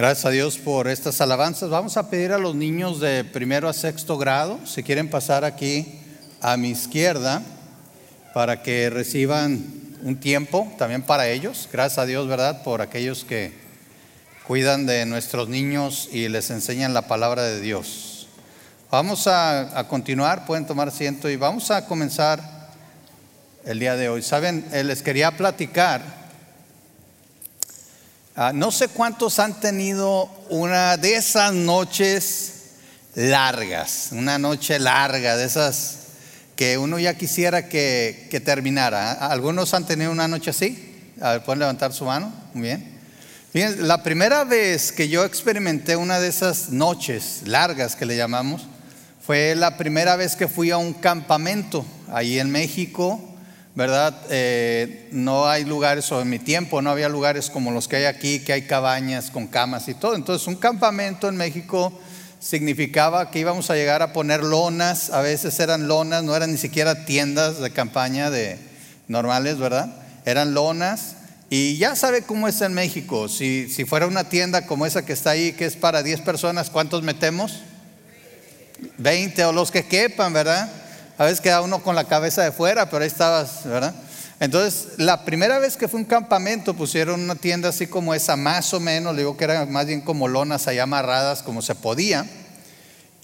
Gracias a Dios por estas alabanzas. Vamos a pedir a los niños de primero a sexto grado, si quieren pasar aquí a mi izquierda, para que reciban un tiempo también para ellos. Gracias a Dios, ¿verdad? Por aquellos que cuidan de nuestros niños y les enseñan la palabra de Dios. Vamos a, continuar, pueden tomar asiento y vamos a comenzar el día de hoy. Saben, eh, les quería platicar Ah, no sé cuántos han tenido una de esas noches largas, una noche larga, de esas que uno ya quisiera que, terminara. ¿Algunos han tenido una noche así? A ver, pueden levantar su mano. Muy bien. Bien, la primera vez que yo experimenté una de esas noches largas que le llamamos, fue la primera vez que fui a un campamento ahí en México ¿verdad? Eh, no hay lugares, o en mi tiempo no había lugares como los que hay aquí, que hay cabañas con camas y todo. Entonces un campamento en México significaba que íbamos a llegar a poner lonas, a veces eran lonas, no eran ni siquiera tiendas de campaña de normales, ¿verdad? Eran lonas. Y ya sabe cómo es en México. Si, si fuera una tienda como esa que está ahí, que es para 10 personas, ¿cuántos metemos? 20 o los que quepan, ¿verdad? A veces queda uno con la cabeza de fuera, pero ahí estabas, ¿verdad? Entonces, la primera vez que fue un campamento, pusieron una tienda así como esa, más o menos, le digo que eran más bien como lonas allá amarradas como se podía.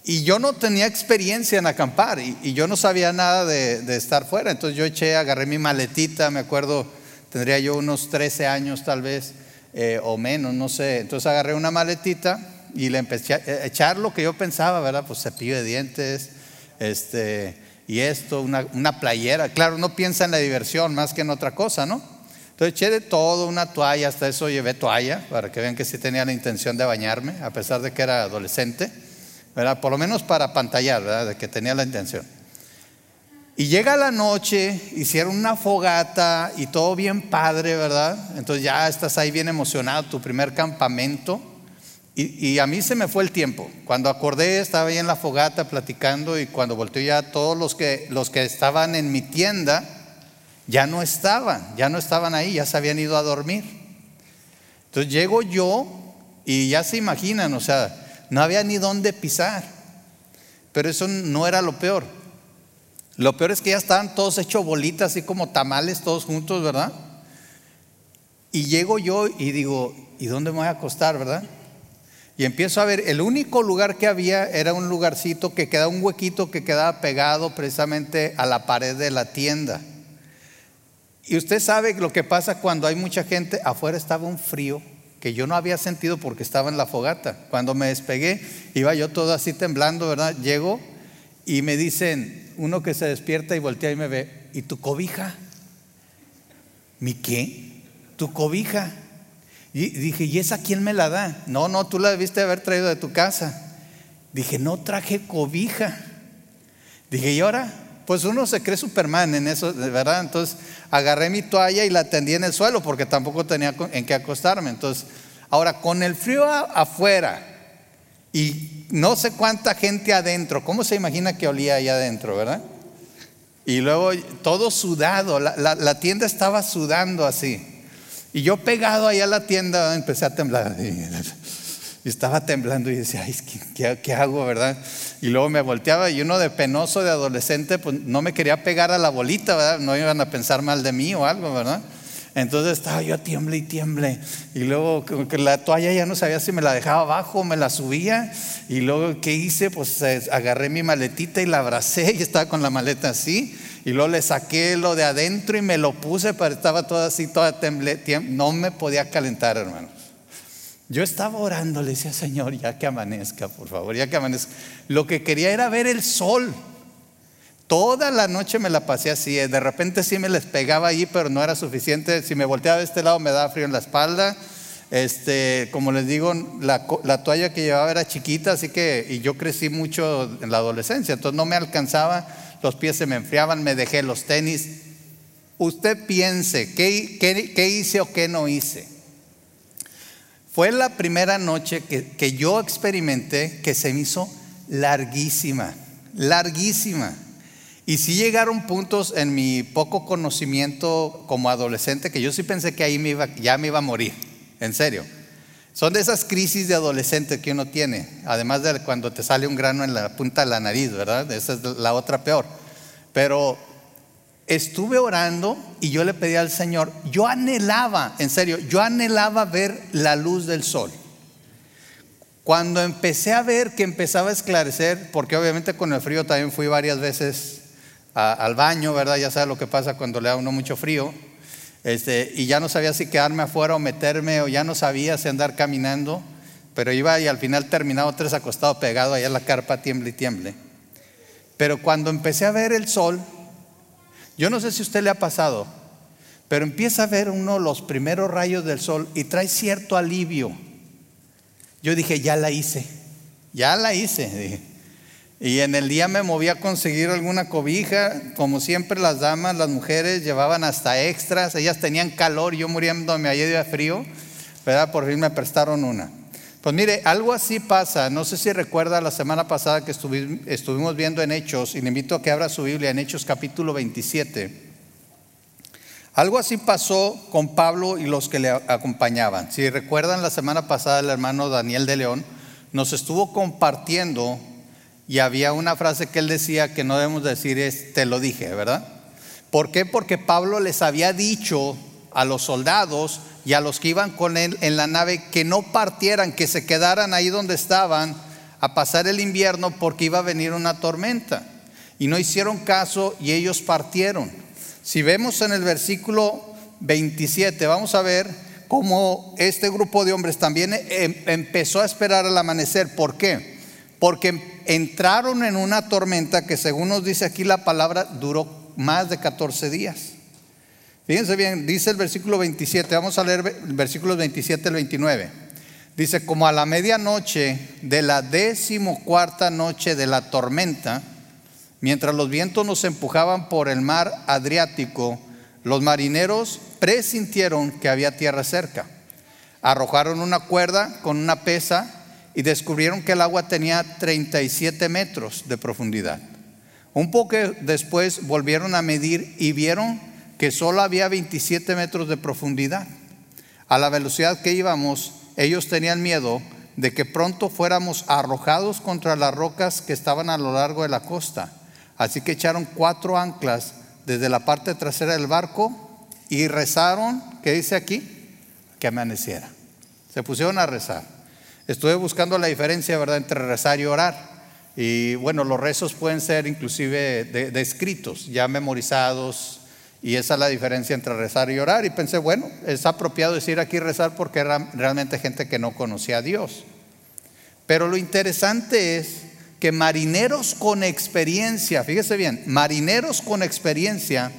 Y yo no tenía experiencia en acampar y, yo no sabía nada de, estar fuera. Entonces yo eché, agarré mi maletita, me acuerdo, tendría yo unos 13 años tal vez, eh, o menos, no sé. Entonces agarré una maletita y le empecé a echar lo que yo pensaba, ¿verdad? Pues cepillo de dientes, este, y esto, una, playera. Claro, no piensa en la diversión más que en otra cosa, ¿no? Entonces eché de todo, una toalla, hasta eso llevé toalla, para que vean que sí tenía la intención de bañarme, a pesar de que era adolescente, ¿verdad? Por lo menos para pantallar, ¿verdad? De que tenía la intención. Y llega la noche, hicieron una fogata y todo bien padre, ¿verdad? Entonces ya estás ahí bien emocionado, tu primer campamento. Y, a mí se me fue el tiempo. Cuando acordé, estaba ahí en la fogata platicando y cuando volteé ya todos los que, los que estaban en mi tienda ya no estaban, ya no estaban ahí, ya se habían ido a dormir. Entonces llego yo y ya se imaginan, o sea, no había ni dónde pisar. Pero eso no era lo peor. Lo peor es que ya estaban todos hechos bolitas, así como tamales, todos juntos, ¿verdad? Y llego yo y digo, ¿y dónde me voy a acostar, verdad? Y empiezo a ver, el único lugar que había era un lugarcito que quedaba, un huequito que quedaba pegado precisamente a la pared de la tienda. Y usted sabe lo que pasa cuando hay mucha gente, afuera estaba un frío que yo no había sentido porque estaba en la fogata. Cuando me despegué, iba yo todo así temblando, ¿verdad? Llego y me dicen, uno que se despierta y voltea y me ve, ¿y tu cobija? ¿Mi qué? ¿Tu cobija? Dije, ¿y esa quién me la da? No, no, tú la debiste haber traído de tu casa. Dije, no traje cobija. Dije, ¿y ahora? Pues uno se cree Superman en eso, ¿verdad? Entonces agarré mi toalla y la tendí en el suelo porque tampoco tenía en qué acostarme. Entonces, ahora con el frío afuera y no sé cuánta gente adentro, ¿cómo se imagina que olía ahí adentro, verdad? Y luego todo sudado, la tienda estaba sudando así. Y yo pegado ahí a la tienda empecé a temblar. Y estaba temblando y decía, Ay, ¿qué, ¿qué, hago, verdad? Y luego me volteaba y uno de penoso, de adolescente, pues no me quería pegar a la bolita, ¿verdad? No iban a pensar mal de mí o algo, ¿verdad? Entonces estaba yo tiemble y tiemble. Y luego que la toalla ya no sabía si me la dejaba abajo o me la subía. Y luego, ¿qué hice? Pues eh, agarré mi maletita y la abracé y estaba con la maleta así. Y luego le saqué lo de adentro y me lo puse, pero estaba todo así, toda temble, no me podía calentar, hermanos. Yo estaba orando, le decía, Señor, ya que amanezca, por favor, ya que amanezca. Lo que quería era ver el sol. Toda la noche me la pasé así, de repente sí me les pegaba ahí, pero no era suficiente. Si me volteaba de este lado me daba frío en la espalda. Este, como les digo, la, la, toalla que llevaba era chiquita, así que, y yo crecí mucho en la adolescencia, entonces no me alcanzaba los pies se me enfriaban, me dejé los tenis. Usted piense, ¿qué, qué, hice o qué no hice? Fue la primera noche que, que yo experimenté que se me hizo larguísima, larguísima. Y sí llegaron puntos en mi poco conocimiento como adolescente que yo sí pensé que ahí me iba, ya me iba a morir, en serio. Son de esas crisis de adolescente que uno tiene, además de cuando te sale un grano en la punta de la nariz, ¿verdad? Esa es la otra peor. Pero estuve orando y yo le pedí al Señor, yo anhelaba, en serio, yo anhelaba ver la luz del sol. Cuando empecé a ver que empezaba a esclarecer, porque obviamente con el frío también fui varias veces al baño, ¿verdad? Ya sabes lo que pasa cuando le da uno mucho frío. Este, y ya no sabía si quedarme afuera o meterme, o ya no sabía si andar caminando, pero iba y al final terminaba tres acostado pegado allá en la carpa, tiemble y tiemble. Pero cuando empecé a ver el sol, yo no sé si a usted le ha pasado, pero empieza a ver uno los primeros rayos del sol y trae cierto alivio. Yo dije, ya la hice, ya la hice. Dije. Y en el día me moví a conseguir alguna cobija, como siempre las damas, las mujeres llevaban hasta extras, ellas tenían calor, yo muriéndome allí de frío, ¿verdad? Por fin me prestaron una. Pues mire, algo así pasa, no sé si recuerda la semana pasada que estuvimos viendo en Hechos, y le invito a que abra su Biblia en Hechos capítulo 27. Algo así pasó con Pablo y los que le acompañaban. Si recuerdan la semana pasada el hermano Daniel de León nos estuvo compartiendo y había una frase que él decía que no debemos decir es, te lo dije, ¿verdad? ¿Por qué? Porque Pablo les había dicho a los soldados y a los que iban con él en la nave que no partieran, que se quedaran ahí donde estaban a pasar el invierno porque iba a venir una tormenta. Y no hicieron caso y ellos partieron. Si vemos en el versículo 27, vamos a ver cómo este grupo de hombres también em, empezó a esperar al amanecer. ¿Por qué? Porque entraron en una tormenta que según nos dice aquí la palabra duró más de 14 días. Fíjense bien, dice el versículo 27, vamos a leer versículos 27 al 29. Dice, como a la medianoche de la decimocuarta noche de la tormenta, mientras los vientos nos empujaban por el mar Adriático, los marineros presintieron que había tierra cerca. Arrojaron una cuerda con una pesa y descubrieron que el agua tenía 37 metros de profundidad. Un poco después volvieron a medir y vieron que solo había 27 metros de profundidad. A la velocidad que íbamos, ellos tenían miedo de que pronto fuéramos arrojados contra las rocas que estaban a lo largo de la costa. Así que echaron cuatro anclas desde la parte trasera del barco y rezaron, ¿qué dice aquí? Que amaneciera. Se pusieron a rezar. Estuve buscando la diferencia, ¿verdad?, entre rezar y orar. Y bueno, los rezos pueden ser inclusive de, escritos, ya memorizados, y esa es la diferencia entre rezar y orar. Y pensé, bueno, es apropiado decir aquí rezar porque era realmente gente que no conocía a Dios. Pero lo interesante es que marineros con experiencia, fíjese bien, marineros con experiencia,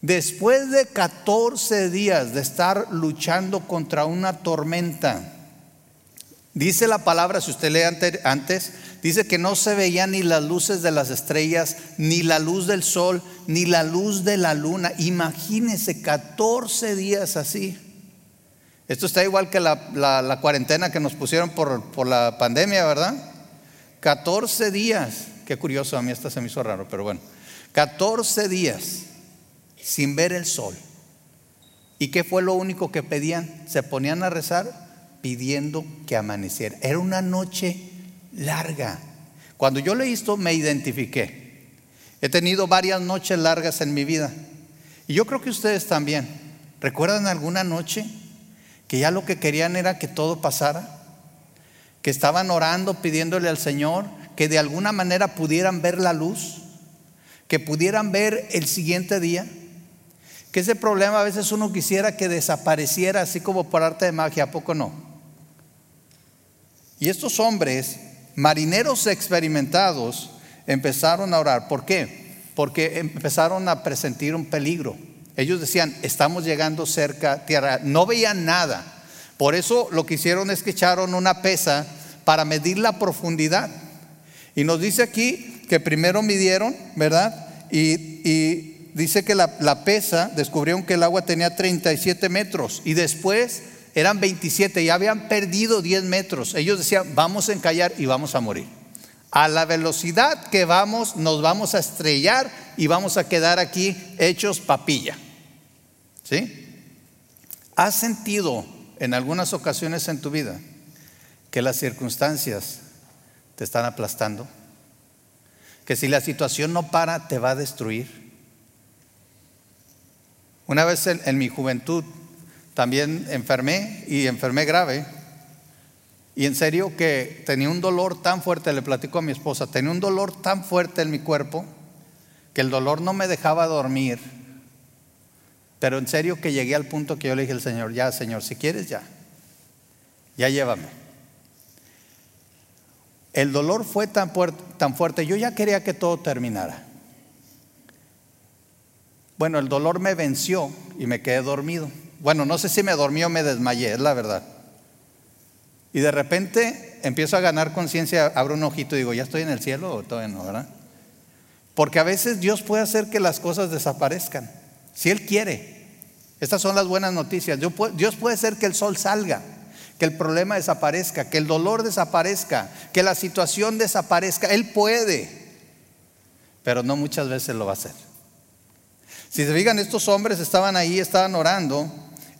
después de 14 días de estar luchando contra una tormenta, Dice la palabra, si usted lee antes, dice que no se veían ni las luces de las estrellas, ni la luz del sol, ni la luz de la luna. Imagínense 14 días así. Esto está igual que la, cuarentena que nos pusieron por, por, la pandemia, ¿verdad? 14 días. Qué curioso, a mí esto se me hizo raro, pero bueno. 14 días sin ver el sol. ¿Y qué fue lo único que pedían? Se ponían a rezar pidiendo que amaneciera. Era una noche larga. Cuando yo leí esto me identifiqué. He tenido varias noches largas en mi vida. Y yo creo que ustedes también. ¿Recuerdan alguna noche que ya lo que querían era que todo pasara? Que estaban orando, pidiéndole al Señor que de alguna manera pudieran ver la luz, que pudieran ver el siguiente día. Que ese problema a veces uno quisiera que desapareciera así como por arte de magia, ¿a poco no? Y estos hombres, marineros experimentados, empezaron a orar. ¿Por qué? Porque empezaron a presentir un peligro. Ellos decían, estamos llegando cerca tierra. No veían nada. Por eso lo que hicieron es que echaron una pesa para medir la profundidad. Y nos dice aquí que primero midieron, ¿verdad? Y, dice que la, la, pesa, descubrieron que el agua tenía 37 metros. Y después eran 27 y habían perdido 10 metros. Ellos decían, vamos a encallar y vamos a morir. A la velocidad que vamos, nos vamos a estrellar y vamos a quedar aquí hechos papilla. ¿Sí? ¿Has sentido en algunas ocasiones en tu vida que las circunstancias te están aplastando? Que si la situación no para, te va a destruir. Una vez en, mi juventud también enfermé y enfermé grave. Y en serio que tenía un dolor tan fuerte, le platico a mi esposa, tenía un dolor tan fuerte en mi cuerpo que el dolor no me dejaba dormir. Pero en serio que llegué al punto que yo le dije al Señor, ya Señor, si quieres ya, ya llévame. El dolor fue tan, tan fuerte, yo ya quería que todo terminara. Bueno, el dolor me venció y me quedé dormido. Bueno, no sé si me dormí o me desmayé, es la verdad. Y de repente empiezo a ganar conciencia, abro un ojito y digo, ¿ya estoy en el cielo o todavía no, verdad? Porque a veces Dios puede hacer que las cosas desaparezcan, si Él quiere. Estas son las buenas noticias. Dios puede hacer que el sol salga, que el problema desaparezca, que el dolor desaparezca, que la situación desaparezca. Él puede, pero no muchas veces lo va a hacer. Si se fijan, estos hombres estaban ahí, estaban orando.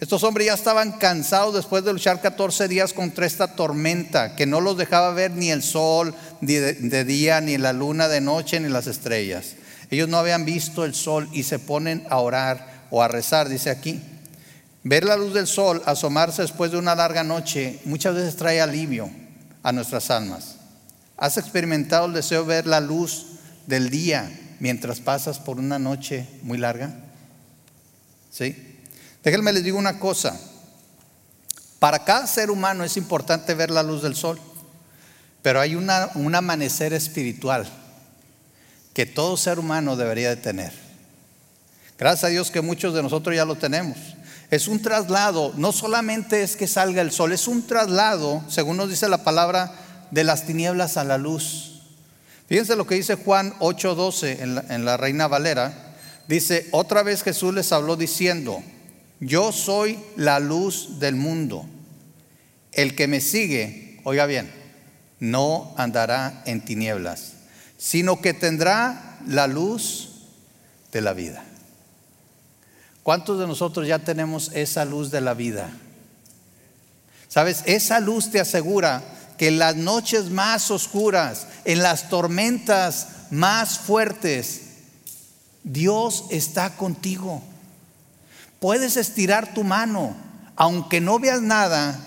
Estos hombres ya estaban cansados después de luchar 14 días contra esta tormenta que no los dejaba ver ni el sol de, día, ni la luna de noche, ni las estrellas. Ellos no habían visto el sol y se ponen a orar o a rezar, dice aquí. Ver la luz del sol asomarse después de una larga noche muchas veces trae alivio a nuestras almas. ¿Has experimentado el deseo de ver la luz del día mientras pasas por una noche muy larga? ¿Sí? Déjenme les digo una cosa. Para cada ser humano es importante ver la luz del sol, pero hay una, un amanecer espiritual que todo ser humano debería de tener. Gracias a Dios que muchos de nosotros ya lo tenemos. Es un traslado, no solamente es que salga el sol, es un traslado, según nos dice la palabra, de las tinieblas a la luz. Fíjense lo que dice Juan 8:12 en en la Reina Valera. Dice, otra vez Jesús les habló diciendo, yo soy la luz del mundo. El que me sigue, oiga bien, no andará en tinieblas, sino que tendrá la luz de la vida. ¿Cuántos de nosotros ya tenemos esa luz de la vida? Sabes, esa luz te asegura que en las noches más oscuras, en las tormentas más fuertes, Dios está contigo. Puedes estirar tu mano, aunque no veas nada,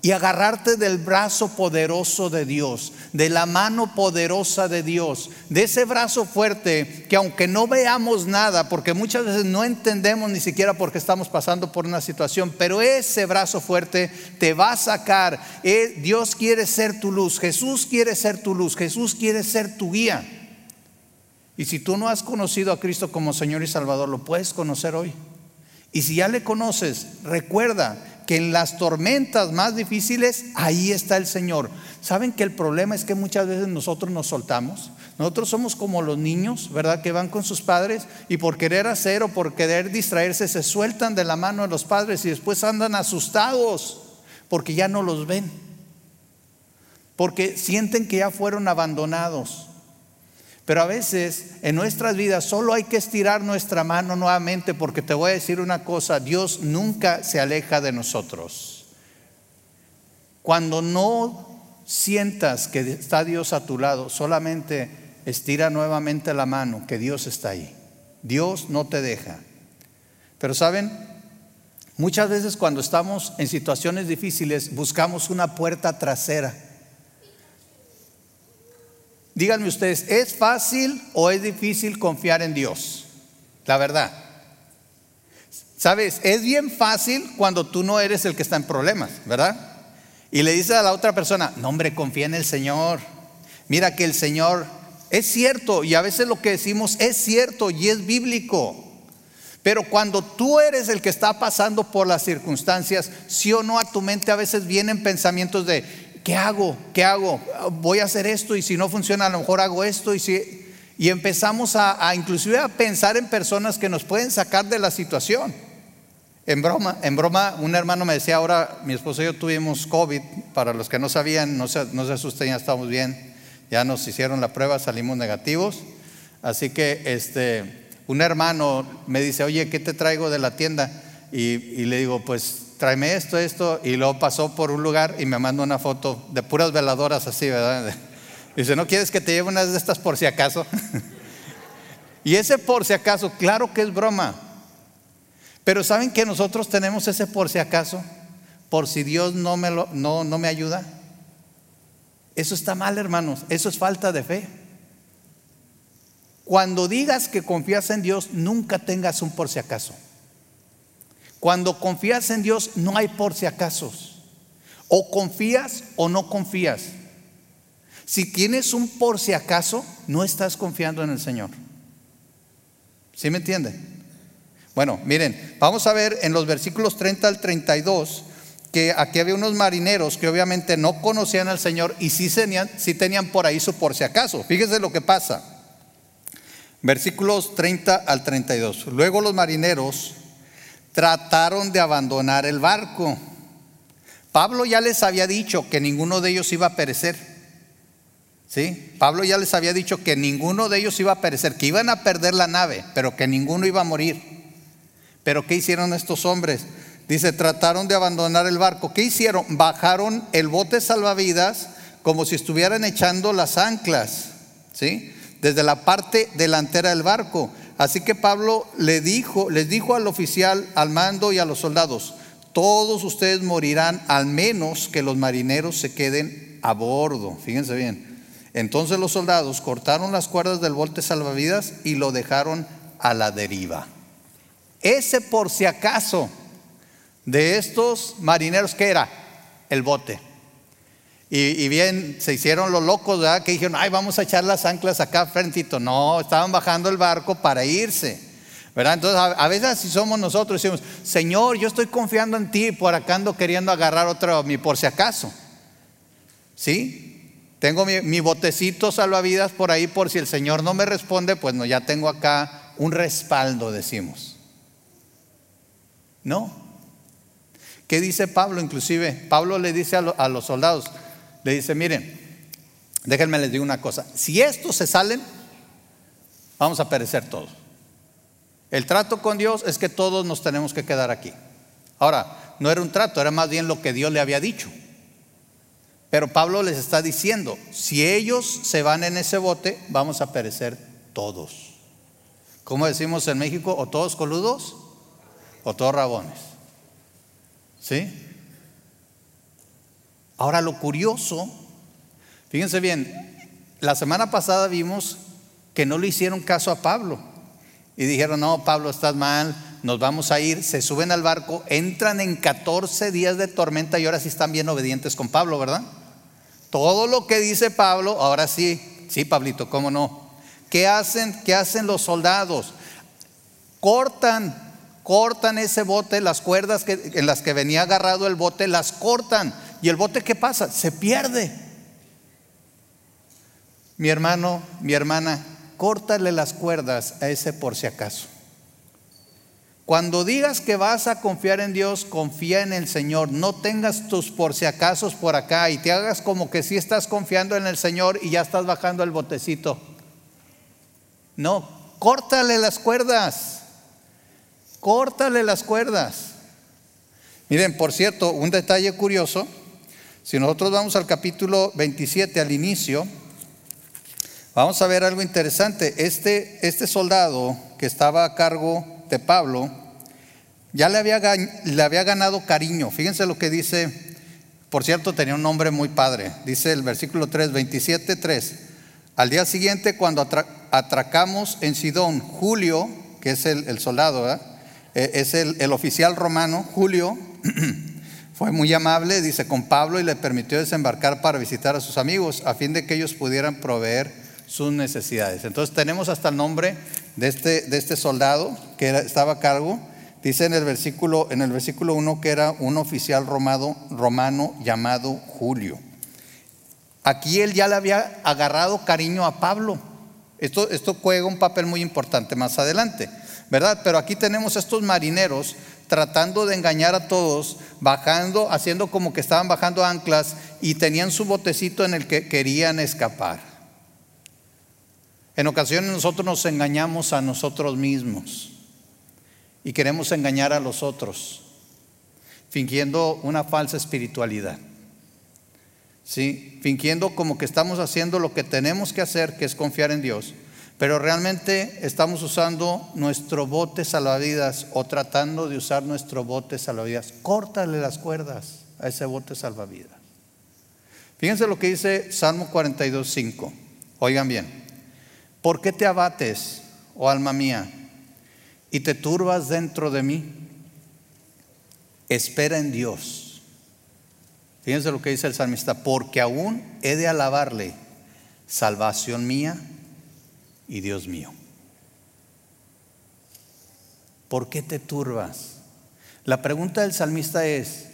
y agarrarte del brazo poderoso de Dios, de la mano poderosa de Dios, de ese brazo fuerte que aunque no veamos nada, porque muchas veces no entendemos ni siquiera por qué estamos pasando por una situación, pero ese brazo fuerte te va a sacar. Eh, Dios quiere ser tu luz, Jesús quiere ser tu luz, Jesús quiere ser tu guía. Y si tú no has conocido a Cristo como Señor y Salvador, lo puedes conocer hoy. Y si ya le conoces, recuerda que en las tormentas más difíciles, ahí está el Señor. ¿Saben que el problema es que muchas veces nosotros nos soltamos? Nosotros somos como los niños, ¿verdad? Que van con sus padres y por querer hacer o por querer distraerse se sueltan de la mano de los padres y después andan asustados porque ya no los ven. Porque sienten que ya fueron abandonados. Pero a veces en nuestras vidas solo hay que estirar nuestra mano nuevamente porque te voy a decir una cosa, Dios nunca se aleja de nosotros. Cuando no sientas que está Dios a tu lado, solamente estira nuevamente la mano, que Dios está ahí. Dios no te deja. Pero saben, muchas veces cuando estamos en situaciones difíciles buscamos una puerta trasera Díganme ustedes, ¿es fácil o es difícil confiar en Dios? La verdad. Sabes, es bien fácil cuando tú no eres el que está en problemas, ¿verdad? Y le dices a la otra persona, no hombre, confía en el Señor. Mira que el Señor es cierto y a veces lo que decimos es cierto y es bíblico. Pero cuando tú eres el que está pasando por las circunstancias, sí o no a tu mente a veces vienen pensamientos de, ¿qué hago? ¿Qué hago? Voy a hacer esto y si no funciona a lo mejor hago esto y si y empezamos a, inclusive a pensar en personas que nos pueden sacar de la situación. En broma, en broma, un hermano me decía ahora, mi esposo y yo tuvimos COVID, para los que no sabían, no se, no se asusten, ya estamos bien, ya nos hicieron la prueba, salimos negativos. Así que este, un hermano me dice, oye, ¿qué te traigo de la tienda? Y, y le digo, pues tráeme esto, esto, y luego pasó por un lugar y me manda una foto de puras veladoras así, ¿verdad? Dice, ¿no quieres que te lleve unas de estas por si acaso? y ese por si acaso, claro que es broma. Pero ¿saben que nosotros tenemos ese por si acaso? Por si Dios no me, lo, no, no me ayuda. Eso está mal, hermanos. Eso es falta de fe. Cuando digas que confías en Dios, nunca tengas un por si acaso. Cuando confías en Dios, no hay por si acaso. O confías o no confías. Si tienes un por si acaso, no estás confiando en el Señor. ¿Sí me entienden? Bueno, miren, vamos a ver en los versículos 30 al 32 que aquí había unos marineros que obviamente no conocían al Señor y sí tenían, tenían por ahí su por si acaso. Fíjense lo que pasa. Versículos 30 al 32. Luego los marineros trataron de abandonar el barco. Pablo ya les había dicho que ninguno de ellos iba a perecer. ¿Sí? Pablo ya les había dicho que ninguno de ellos iba a perecer, que iban a perder la nave, pero que ninguno iba a morir. Pero ¿qué hicieron estos hombres? Dice, trataron de abandonar el barco. ¿Qué hicieron? Bajaron el bote salvavidas como si estuvieran echando las anclas. ¿Sí? desde la parte delantera del barco. Así que Pablo le dijo, les dijo al oficial, al mando y a los soldados, todos ustedes morirán al menos que los marineros se queden a bordo. Fíjense bien. Entonces los soldados cortaron las cuerdas del bote salvavidas y lo dejaron a la deriva. Ese por si acaso de estos marineros, ¿qué era? El bote. Y, bien, se hicieron los locos, ¿verdad? Que dijeron, ay, vamos a echar las anclas acá frentito. No, estaban bajando el barco para irse. ¿Verdad? Entonces, a, veces así somos nosotros, decimos, Señor, yo estoy confiando en ti, por acá ando queriendo agarrar otro, mi por si acaso. ¿Sí? Tengo mi, mi, botecito salvavidas por ahí, por si el Señor no me responde, pues no, ya tengo acá un respaldo, decimos. No. ¿Qué dice Pablo? Inclusive, Pablo le dice a los soldados, le dice, miren, déjenme les digo una cosa, si estos se salen, vamos a perecer todos. El trato con Dios es que todos nos tenemos que quedar aquí. Ahora, no era un trato, era más bien lo que Dios le había dicho. Pero Pablo les está diciendo, si ellos se van en ese bote, vamos a perecer todos. Como decimos en México, o todos coludos o todos rabones. ¿Sí? Ahora lo curioso, fíjense bien, la semana pasada vimos que no le hicieron caso a Pablo y dijeron, no, Pablo, estás mal, nos vamos a ir, se suben al barco, entran en 14 días de tormenta y ahora sí están bien obedientes con Pablo, ¿verdad? Todo lo que dice Pablo, ahora sí, sí, Pablito, ¿cómo no? ¿Qué hacen? ¿Qué hacen los soldados? Cortan, cortan ese bote, las cuerdas que, en las que venía agarrado el bote, las cortan ¿Y el bote qué pasa? Se pierde. Mi hermano, mi hermana, córtale las cuerdas a ese por si acaso. Cuando digas que vas a confiar en Dios, confía en el Señor. No tengas tus por si acaso por acá y te hagas como que sí estás confiando en el Señor y ya estás bajando el botecito. No, córtale las cuerdas. Córtale las cuerdas. Miren, por cierto, un detalle curioso. Si nosotros vamos al capítulo 27, al inicio, vamos a ver algo interesante. Este, este soldado que estaba a cargo de Pablo, ya le había, le había ganado cariño. Fíjense lo que dice, por cierto, tenía un nombre muy padre. Dice el versículo 3, 27, 3. Al día siguiente, cuando atracamos en Sidón, Julio, que es el, soldado, eh, es el, el oficial romano, Julio, Fue muy amable, dice, con Pablo y le permitió desembarcar para visitar a sus amigos a fin de que ellos pudieran proveer sus necesidades. Entonces tenemos hasta el nombre de este, de este soldado que estaba a cargo. Dice en el versículo en el versículo 1 que era un oficial romano, romano llamado Julio. Aquí él ya le había agarrado cariño a Pablo. Esto, esto juega un papel muy importante más adelante, ¿verdad? Pero aquí tenemos estos marineros tratando de engañar a todos, bajando, haciendo como que estaban bajando anclas y tenían su botecito en el que querían escapar. En ocasiones nosotros nos engañamos a nosotros mismos y queremos engañar a los otros. fingiendo una falsa espiritualidad. ¿Sí? Fingiendo como que estamos haciendo lo que tenemos que hacer, que es confiar en Dios, pero realmente estamos usando nuestro bote salvavidas o tratando de usar nuestro bote salvavidas. Córtale las cuerdas a ese bote salvavidas. Fíjense lo que dice Salmo 42, 5. Oigan bien. ¿Por qué te abates, oh alma mía, y te turbas dentro de mí? Espera en Dios. Fíjense lo que dice el salmista, porque aún he de alabarle, salvación mía y Dios mío. ¿Por qué te turbas? La pregunta del salmista es,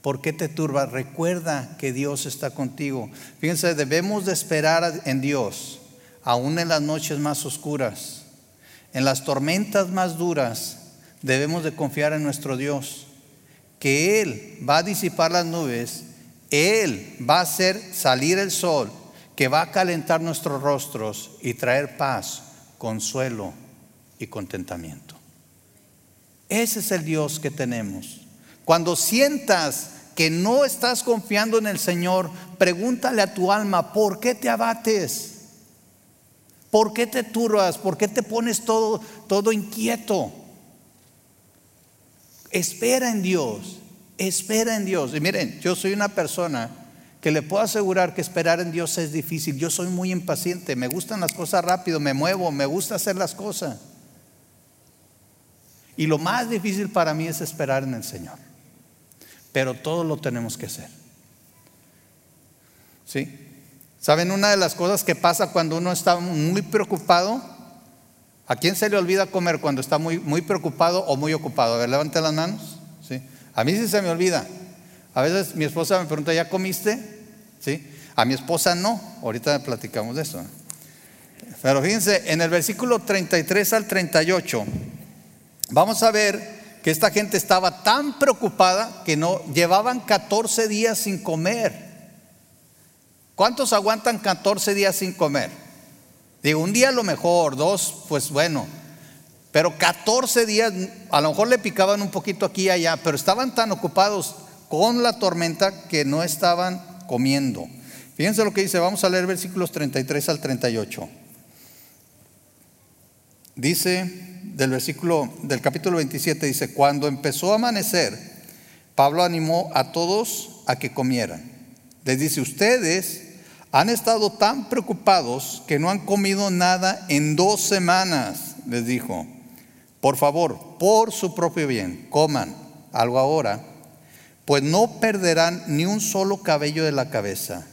¿por qué te turbas? Recuerda que Dios está contigo. Fíjense, debemos de esperar en Dios, aún en las noches más oscuras, en las tormentas más duras, debemos de confiar en nuestro Dios, que Él va a disipar las nubes, Él va a hacer salir el sol que va a calentar nuestros rostros y traer paz, consuelo y contentamiento. Ese es el Dios que tenemos. Cuando sientas que no estás confiando en el Señor, pregúntale a tu alma, ¿por qué te abates? ¿Por qué te turbas? ¿Por qué te pones todo, todo inquieto? Espera en Dios, espera en Dios. Y miren, yo soy una persona que le puedo asegurar que esperar en Dios es difícil. Yo soy muy impaciente, me gustan las cosas rápido, me muevo, me gusta hacer las cosas. Y lo más difícil para mí es esperar en el Señor. Pero todo lo tenemos que hacer. ¿Sí? ¿Saben una de las cosas que pasa cuando uno está muy preocupado? ¿A quién se le olvida comer cuando está muy, muy preocupado o muy ocupado? A ver, levante las manos. ¿Sí? A mí sí se me olvida. A veces mi esposa me pregunta, ¿ya comiste? ¿Sí? A mi esposa no, ahorita platicamos de eso. Pero fíjense, en el versículo 33 al 38, vamos a ver que esta gente estaba tan preocupada que no llevaban 14 días sin comer. ¿Cuántos aguantan 14 días sin comer? Digo, un día a lo mejor, dos, pues bueno, pero 14 días, a lo mejor le picaban un poquito aquí y allá, pero estaban tan ocupados con la tormenta que no estaban comiendo. Fíjense lo que dice, vamos a leer versículos 33 al 38. Dice del versículo del capítulo 27 dice, "Cuando empezó a amanecer, Pablo animó a todos a que comieran. Les dice, "Ustedes han estado tan preocupados que no han comido nada en dos semanas", les dijo. "Por favor, por su propio bien, coman algo ahora." Pues no perderán ni un solo cabello de la cabeza.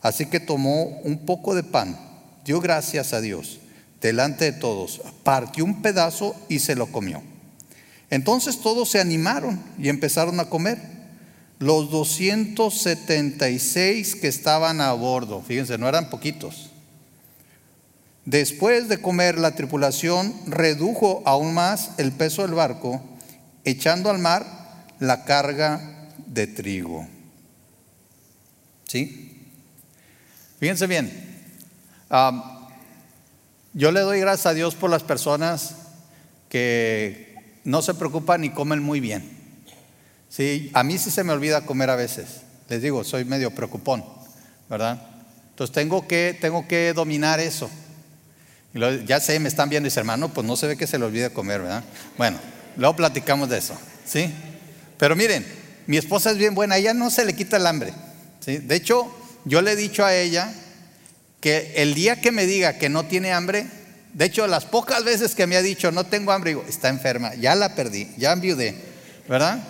Así que tomó un poco de pan, dio gracias a Dios delante de todos, partió un pedazo y se lo comió. Entonces todos se animaron y empezaron a comer. Los 276 que estaban a bordo, fíjense, no eran poquitos. Después de comer, la tripulación redujo aún más el peso del barco, echando al mar la carga de trigo. ¿Sí? Fíjense bien, yo le doy gracias a Dios por las personas que no se preocupan y comen muy bien. Sí, a mí sí se me olvida comer a veces. Les digo, soy medio preocupón, ¿verdad? Entonces tengo que, tengo que dominar eso. ya sé, me están viendo y dicen, hermano, pues no se ve que se le olvide comer, ¿verdad? Bueno, luego platicamos de eso, ¿sí? Pero miren, mi esposa es bien buena, ella no se le quita el hambre. De hecho, yo le he dicho a ella que el día que me diga que no tiene hambre, de hecho, las pocas veces que me ha dicho no tengo hambre, digo, está enferma, ya la perdí, ya enviudé, ¿verdad?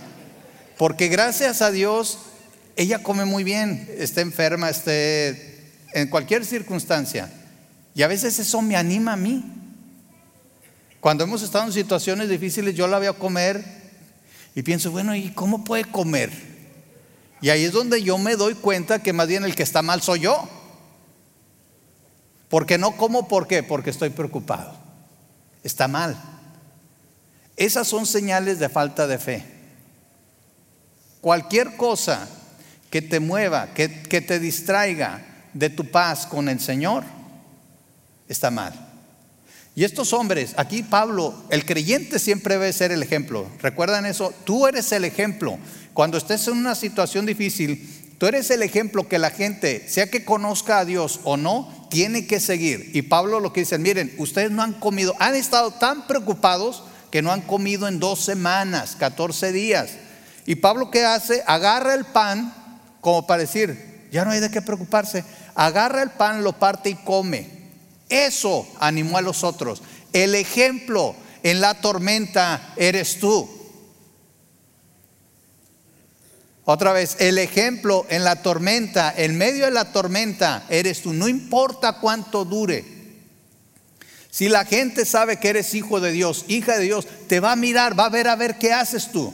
Porque gracias a Dios, ella come muy bien, está enferma, esté en cualquier circunstancia. Y a veces eso me anima a mí. Cuando hemos estado en situaciones difíciles, yo la veo comer y pienso, bueno, ¿y cómo puede comer? Y ahí es donde yo me doy cuenta que más bien el que está mal soy yo. Porque no como, ¿por qué? Porque estoy preocupado. Está mal. Esas son señales de falta de fe. Cualquier cosa que te mueva, que, que te distraiga de tu paz con el Señor, está mal. Y estos hombres, aquí Pablo, el creyente siempre debe ser el ejemplo. ¿Recuerdan eso? Tú eres el ejemplo. Cuando estés en una situación difícil, tú eres el ejemplo que la gente, sea que conozca a Dios o no, tiene que seguir. Y Pablo lo que dice, miren, ustedes no han comido, han estado tan preocupados que no han comido en dos semanas, 14 días. Y Pablo qué hace? Agarra el pan como para decir, ya no hay de qué preocuparse. Agarra el pan, lo parte y come. Eso animó a los otros. El ejemplo en la tormenta eres tú. Otra vez, el ejemplo en la tormenta, en medio de la tormenta, eres tú. No importa cuánto dure. Si la gente sabe que eres hijo de Dios, hija de Dios, te va a mirar, va a ver a ver qué haces tú.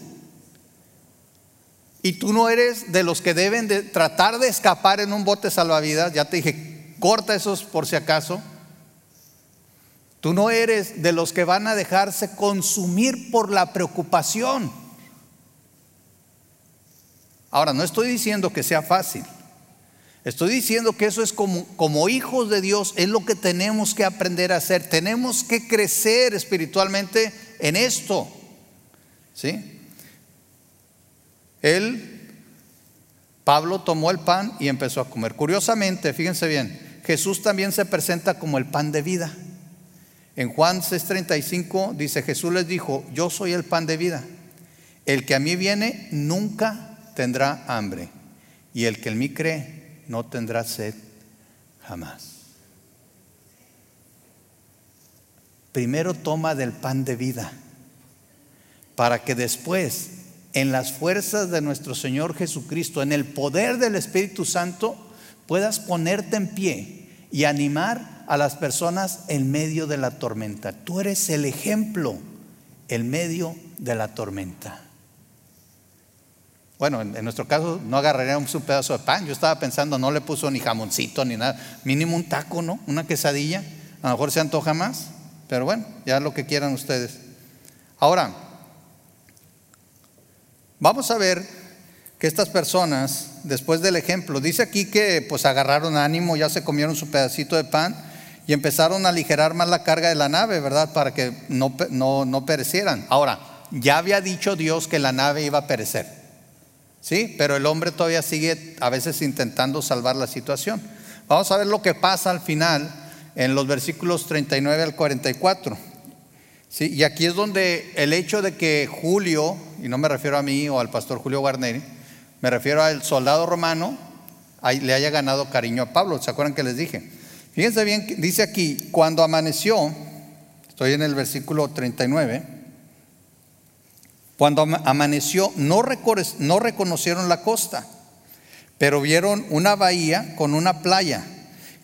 Y tú no eres de los que deben de tratar de escapar en un bote salvavidas. Ya te dije, corta esos por si acaso. Tú no eres de los que van a dejarse consumir por la preocupación. Ahora, no estoy diciendo que sea fácil. Estoy diciendo que eso es como, como hijos de Dios, es lo que tenemos que aprender a hacer. Tenemos que crecer espiritualmente en esto. ¿Sí? Él, Pablo tomó el pan y empezó a comer. Curiosamente, fíjense bien, Jesús también se presenta como el pan de vida. En Juan 6:35 dice, Jesús les dijo, yo soy el pan de vida. El que a mí viene nunca tendrá hambre, y el que en mí cree no tendrá sed jamás. Primero toma del pan de vida, para que después, en las fuerzas de nuestro Señor Jesucristo, en el poder del Espíritu Santo, puedas ponerte en pie y animar a las personas en medio de la tormenta. Tú eres el ejemplo en medio de la tormenta. Bueno, en, nuestro caso no agarraríamos un pedazo de pan. Yo estaba pensando, no le puso ni jamoncito ni nada. Mínimo un taco, ¿no? Una quesadilla. A lo mejor se antoja más. Pero bueno, ya lo que quieran ustedes. Ahora, vamos a ver que estas personas, después del ejemplo, dice aquí que pues agarraron ánimo, ya se comieron su pedacito de pan y empezaron a aligerar más la carga de la nave, ¿verdad? Para que no, no, no perecieran. Ahora, ya había dicho Dios que la nave iba a perecer. ¿sí? Pero el hombre todavía sigue a veces intentando salvar la situación. Vamos a ver lo que pasa al final en los versículos 39 al 44. ¿sí? Y aquí es donde el hecho de que Julio, y no me refiero a mí o al pastor Julio Guarneri, me refiero al soldado romano, le haya ganado cariño a Pablo. ¿Se acuerdan que les dije? Fíjense bien, dice aquí, cuando amaneció, estoy en el versículo 39, cuando amaneció no, reconocieron la costa, pero vieron una bahía con una playa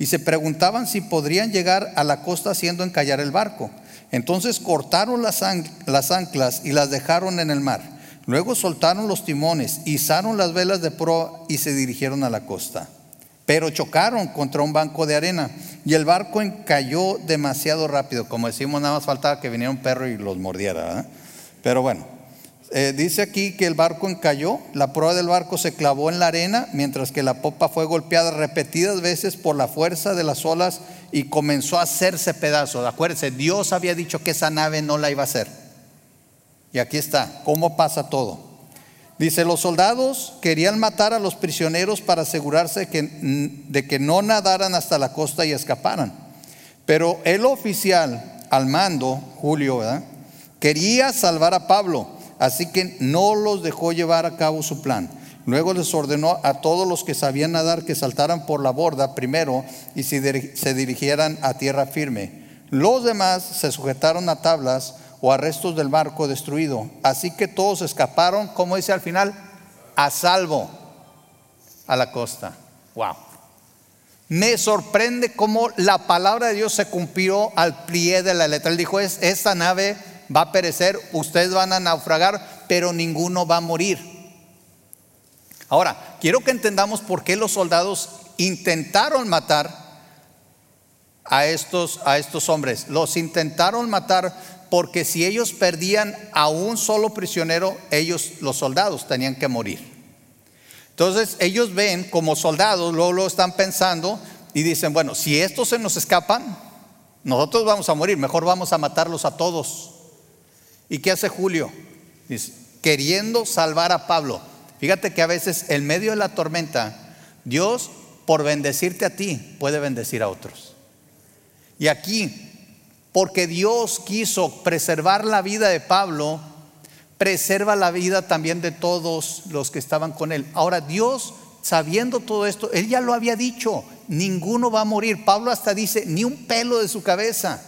y se preguntaban si podrían llegar a la costa haciendo encallar el barco. Entonces cortaron las, anclas y las dejaron en el mar. Luego soltaron los timones, izaron las velas de proa y se dirigieron a la costa. Pero chocaron contra un banco de arena y el barco encalló demasiado rápido. Como decimos, nada más faltaba que viniera un perro y los mordiera. Pero bueno, eh, dice aquí que el barco encalló, la prueba del barco se clavó en la arena, mientras que la popa fue golpeada repetidas veces por la fuerza de las olas y comenzó a hacerse pedazos. Acuérdense, Dios había dicho que esa nave no la iba a hacer. Y aquí está, cómo pasa todo. Dice, los soldados querían matar a los prisioneros para asegurarse de que no nadaran hasta la costa y escaparan. Pero el oficial al mando, Julio, quería salvar a Pablo Así que no los dejó llevar a cabo su plan. Luego les ordenó a todos los que sabían nadar que saltaran por la borda primero y se dirigieran a tierra firme. Los demás se sujetaron a tablas o a restos del barco destruido. Así que todos escaparon, como dice al final, a salvo a la costa. Wow. Me sorprende cómo la palabra de Dios se cumplió al pie de la letra. Él dijo, es, esta nave va a perecer, ustedes van a naufragar, pero ninguno va a morir. Ahora, quiero que entendamos por qué los soldados intentaron matar a estos, a estos hombres. Los intentaron matar porque si ellos perdían a un solo prisionero, ellos, los soldados, tenían que morir. Entonces ellos ven como soldados, luego lo están pensando y dicen, bueno, si estos se nos escapan, nosotros vamos a morir, mejor vamos a matarlos a todos. ¿Y qué hace Julio? Dice, queriendo salvar a Pablo. Fíjate que a veces en medio de la tormenta, Dios, por bendecirte a ti, puede bendecir a otros. Y aquí, porque Dios quiso preservar la vida de Pablo, preserva la vida también de todos los que estaban con él. Ahora, Dios, sabiendo todo esto, él ya lo había dicho, ninguno va a morir. Pablo hasta dice, ni un pelo de su cabeza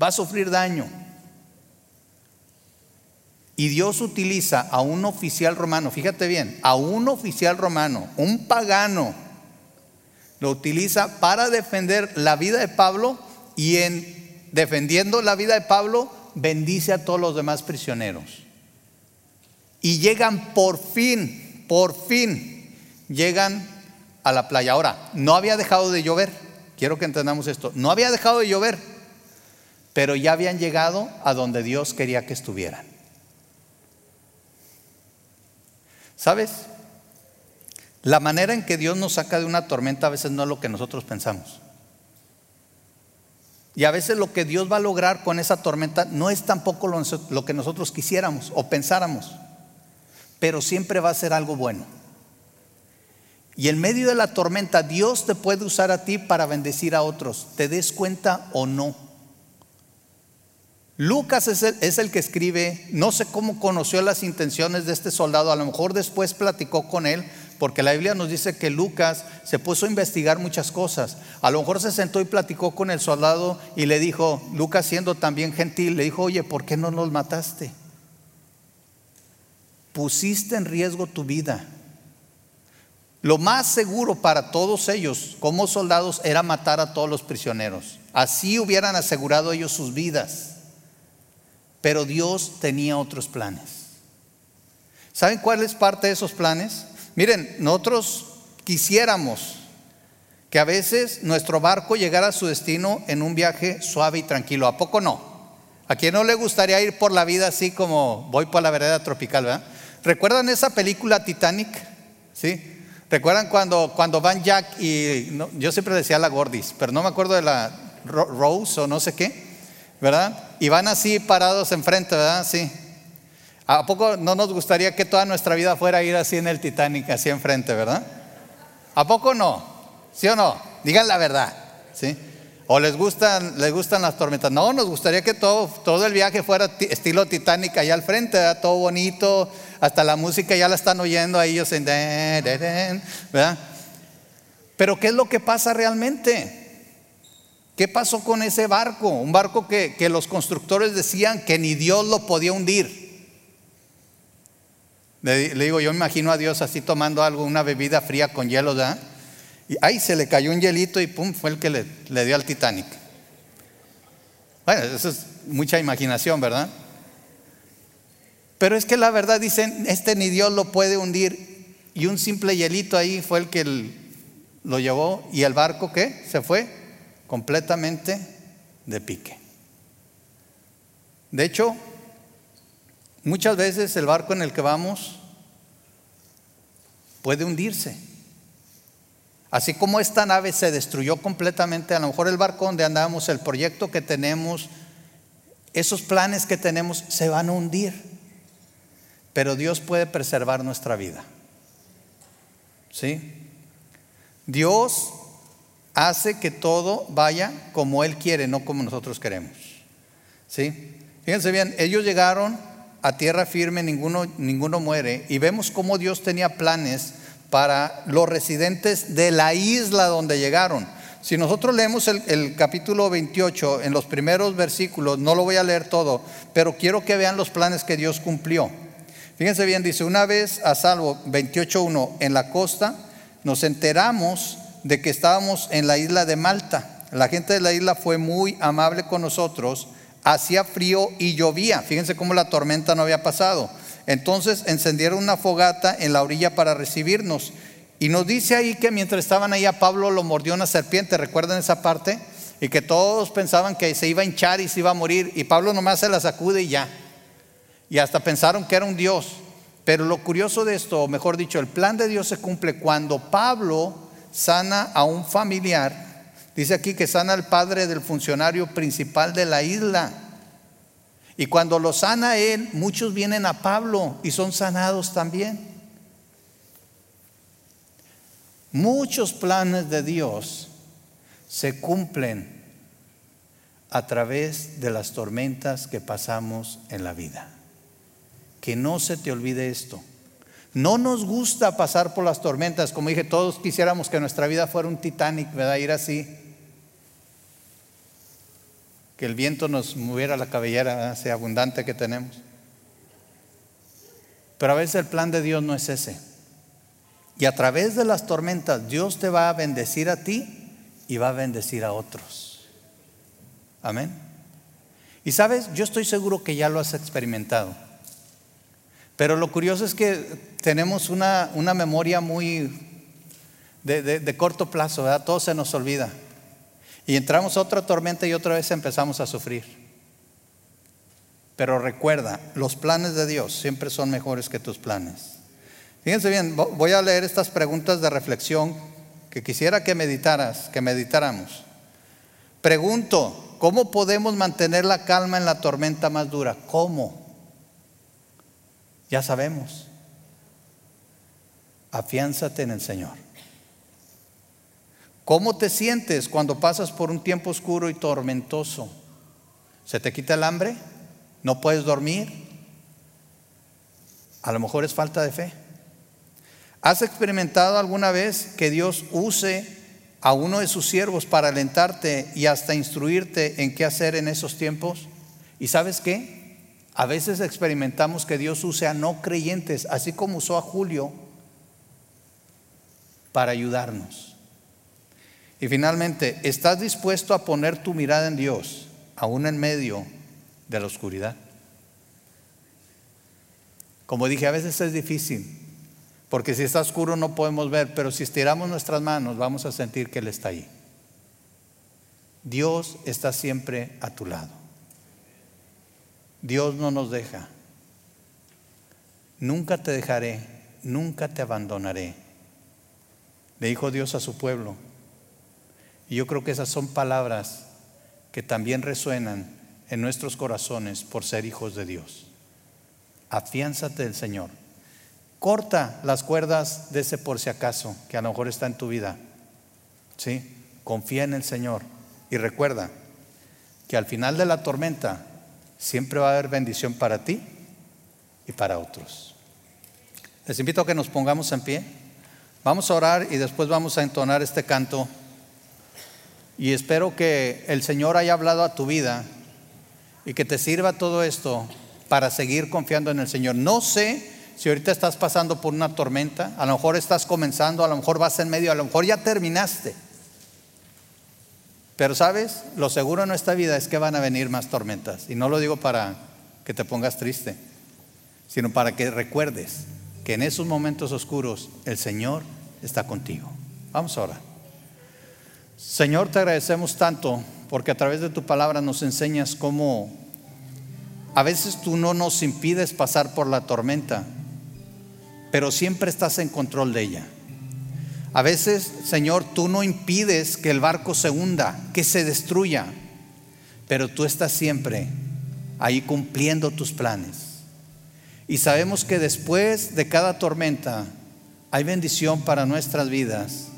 va a sufrir daño. Y Dios utiliza a un oficial romano, fíjate bien, a un oficial romano, un pagano, lo utiliza para defender la vida de Pablo y en defendiendo la vida de Pablo bendice a todos los demás prisioneros. Y llegan por fin, por fin, llegan a la playa. Ahora, no había dejado de llover, quiero que entendamos esto, no había dejado de llover, pero ya habían llegado a donde Dios quería que estuvieran. ¿Sabes? La manera en que Dios nos saca de una tormenta a veces no es lo que nosotros pensamos. Y a veces lo que Dios va a lograr con esa tormenta no es tampoco lo, que nosotros quisiéramos o pensáramos, pero siempre va a ser algo bueno. Y en medio de la tormenta Dios te puede usar a ti para bendecir a otros, te des cuenta o no. Lucas es el, es el, que escribe, no sé cómo conoció las intenciones de este soldado, a lo mejor después platicó con él, porque la Biblia nos dice que Lucas se puso a investigar muchas cosas. A lo mejor se sentó y platicó con el soldado y le dijo, Lucas siendo también gentil, le dijo, oye, ¿por qué no nos mataste? Pusiste en riesgo tu vida. Lo más seguro para todos ellos como soldados era matar a todos los prisioneros. Así hubieran asegurado ellos sus vidas. Pero Dios tenía otros planes. ¿Saben cuál es parte de esos planes? Miren, nosotros quisiéramos que a veces nuestro barco llegara a su destino en un viaje suave y tranquilo. ¿A poco no? ¿A quién no le gustaría ir por la vida así como voy por la vereda tropical, verdad? ¿Recuerdan esa película Titanic? ¿Sí? ¿Recuerdan cuando, cuando van Jack y yo siempre decía la Gordis, pero no me acuerdo de la Rose o no sé qué? ¿verdad? Y van así parados enfrente, ¿verdad? Sí. ¿A poco no nos gustaría que toda nuestra vida fuera ir así en el Titanic, así enfrente, ¿verdad? ¿A poco no? ¿Sí o no? Digan la verdad, ¿sí? ¿O les gustan, les gustan las tormentas? No, nos gustaría que todo, todo el viaje fuera estilo Titanic allá al frente. Todo bonito, hasta la música ya la están oyendo ahí ellos en... ¿verdad? Pero ¿qué es lo que pasa realmente? ¿Qué pasó con ese barco? Un barco que, los constructores decían que ni Dios lo podía hundir. Le, digo, yo me imagino a Dios así tomando algo, una bebida fría con hielo, ¿verdad? Y ahí se le cayó un hielito y pum, fue el que le, le dio al Titanic. Bueno, eso es mucha imaginación, ¿verdad? Pero es que la verdad dicen, este ni Dios lo puede hundir. Y un simple hielito ahí fue el que lo llevó. ¿Y el barco qué? Se fue completamente de pique. De hecho, muchas veces el barco en el que vamos puede hundirse. Así como esta nave se destruyó completamente, a lo mejor el barco donde andamos, el proyecto que tenemos, esos planes que tenemos se van a hundir. Pero Dios puede preservar nuestra vida. ¿Sí? Dios hace que todo vaya como Él quiere, no como nosotros queremos. ¿Sí? Fíjense bien, ellos llegaron a tierra firme, ninguno, ninguno muere, y vemos cómo Dios tenía planes para los residentes de la isla donde llegaron. Si nosotros leemos el, el, capítulo 28 en los primeros versículos, no lo voy a leer todo, pero quiero que vean los planes que Dios cumplió. Fíjense bien, dice, una vez a salvo 28.1 en la costa, nos enteramos de que estábamos en la isla de Malta. La gente de la isla fue muy amable con nosotros. Hacía frío y llovía. Fíjense cómo la tormenta no había pasado. Entonces encendieron una fogata en la orilla para recibirnos. Y nos dice ahí que mientras estaban ahí a Pablo lo mordió una serpiente. ¿Recuerdan esa parte? Y que todos pensaban que se iba a hinchar y se iba a morir. Y Pablo nomás se la sacude y ya. Y hasta pensaron que era un Dios. Pero lo curioso de esto, o mejor dicho, el plan de Dios se cumple cuando Pablo sana a un familiar. Dice aquí que sana al padre del funcionario principal de la isla. Y cuando lo sana Él, muchos vienen a Pablo y son sanados también. Muchos planes de Dios se cumplen a través de las tormentas que pasamos en la vida. Que no se te olvide esto. No nos gusta pasar por las tormentas, como dije, todos quisiéramos que nuestra vida fuera un Titanic, ¿verdad? Ir así. Que el viento nos moviera la cabellera, ese abundante que tenemos. Pero a veces el plan de Dios no es ese. Y a través de las tormentas Dios te va a bendecir a ti y va a bendecir a otros. Amén. Y sabes, yo estoy seguro que ya lo has experimentado. Pero lo curioso es que tenemos una, una memoria muy de, de, corto plazo, ¿verdad? Todo se nos olvida. Y entramos a otra tormenta y otra vez empezamos a sufrir. Pero recuerda, los planes de Dios siempre son mejores que tus planes. Fíjense bien, voy a leer estas preguntas de reflexión que quisiera que meditaras, que meditáramos. Pregunto, ¿cómo podemos mantener la calma en la tormenta más dura? ¿Cómo? Ya sabemos. Afiánzate en el Señor. ¿Cómo te sientes cuando pasas por un tiempo oscuro y tormentoso? ¿Se te quita el hambre? ¿No puedes dormir? A lo mejor es falta de fe. ¿Has experimentado alguna vez que Dios use a uno de sus siervos para alentarte y hasta instruirte en qué hacer en esos tiempos? ¿Y sabes qué? A veces experimentamos que Dios use a no creyentes, así como usó a Julio, para ayudarnos. Y finalmente, ¿estás dispuesto a poner tu mirada en Dios, aún en medio de la oscuridad? Como dije, a veces es difícil, porque si está oscuro no podemos ver, pero si estiramos nuestras manos vamos a sentir que Él está ahí. Dios está siempre a tu lado. Dios no nos deja. Nunca te dejaré, nunca te abandonaré. Le dijo Dios a su pueblo. Y yo creo que esas son palabras que también resuenan en nuestros corazones por ser hijos de Dios. Afiánzate del Señor. Corta las cuerdas de ese por si acaso que a lo mejor está en tu vida. ¿Sí? Confía en el Señor y recuerda que al final de la tormenta siempre va a haber bendición para ti y para otros. Les invito a que nos pongamos en pie. Vamos a orar y después vamos a entonar este canto. Y espero que el Señor haya hablado a tu vida y que te sirva todo esto para seguir confiando en el Señor. No sé si ahorita estás pasando por una tormenta, a lo mejor estás comenzando, a lo mejor vas en medio, a lo mejor ya terminaste. Pero sabes, lo seguro en nuestra vida es que van a venir más tormentas. Y no lo digo para que te pongas triste, sino para que recuerdes que en esos momentos oscuros el Señor está contigo. Vamos ahora. Señor, te agradecemos tanto porque a través de tu palabra nos enseñas cómo a veces tú no nos impides pasar por la tormenta, pero siempre estás en control de ella. A veces, Señor, tú no impides que el barco se hunda, que se destruya, pero tú estás siempre ahí cumpliendo tus planes. Y sabemos que después de cada tormenta hay bendición para nuestras vidas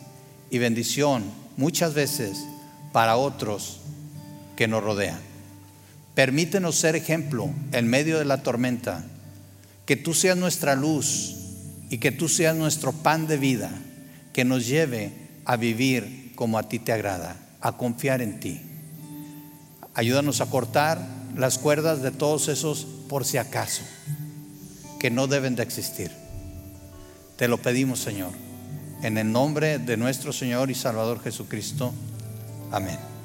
y bendición muchas veces para otros que nos rodean. Permítenos ser ejemplo en medio de la tormenta, que tú seas nuestra luz y que tú seas nuestro pan de vida que nos lleve a vivir como a ti te agrada, a confiar en ti. Ayúdanos a cortar las cuerdas de todos esos por si acaso, que no deben de existir. Te lo pedimos, Señor, en el nombre de nuestro Señor y Salvador Jesucristo. Amén.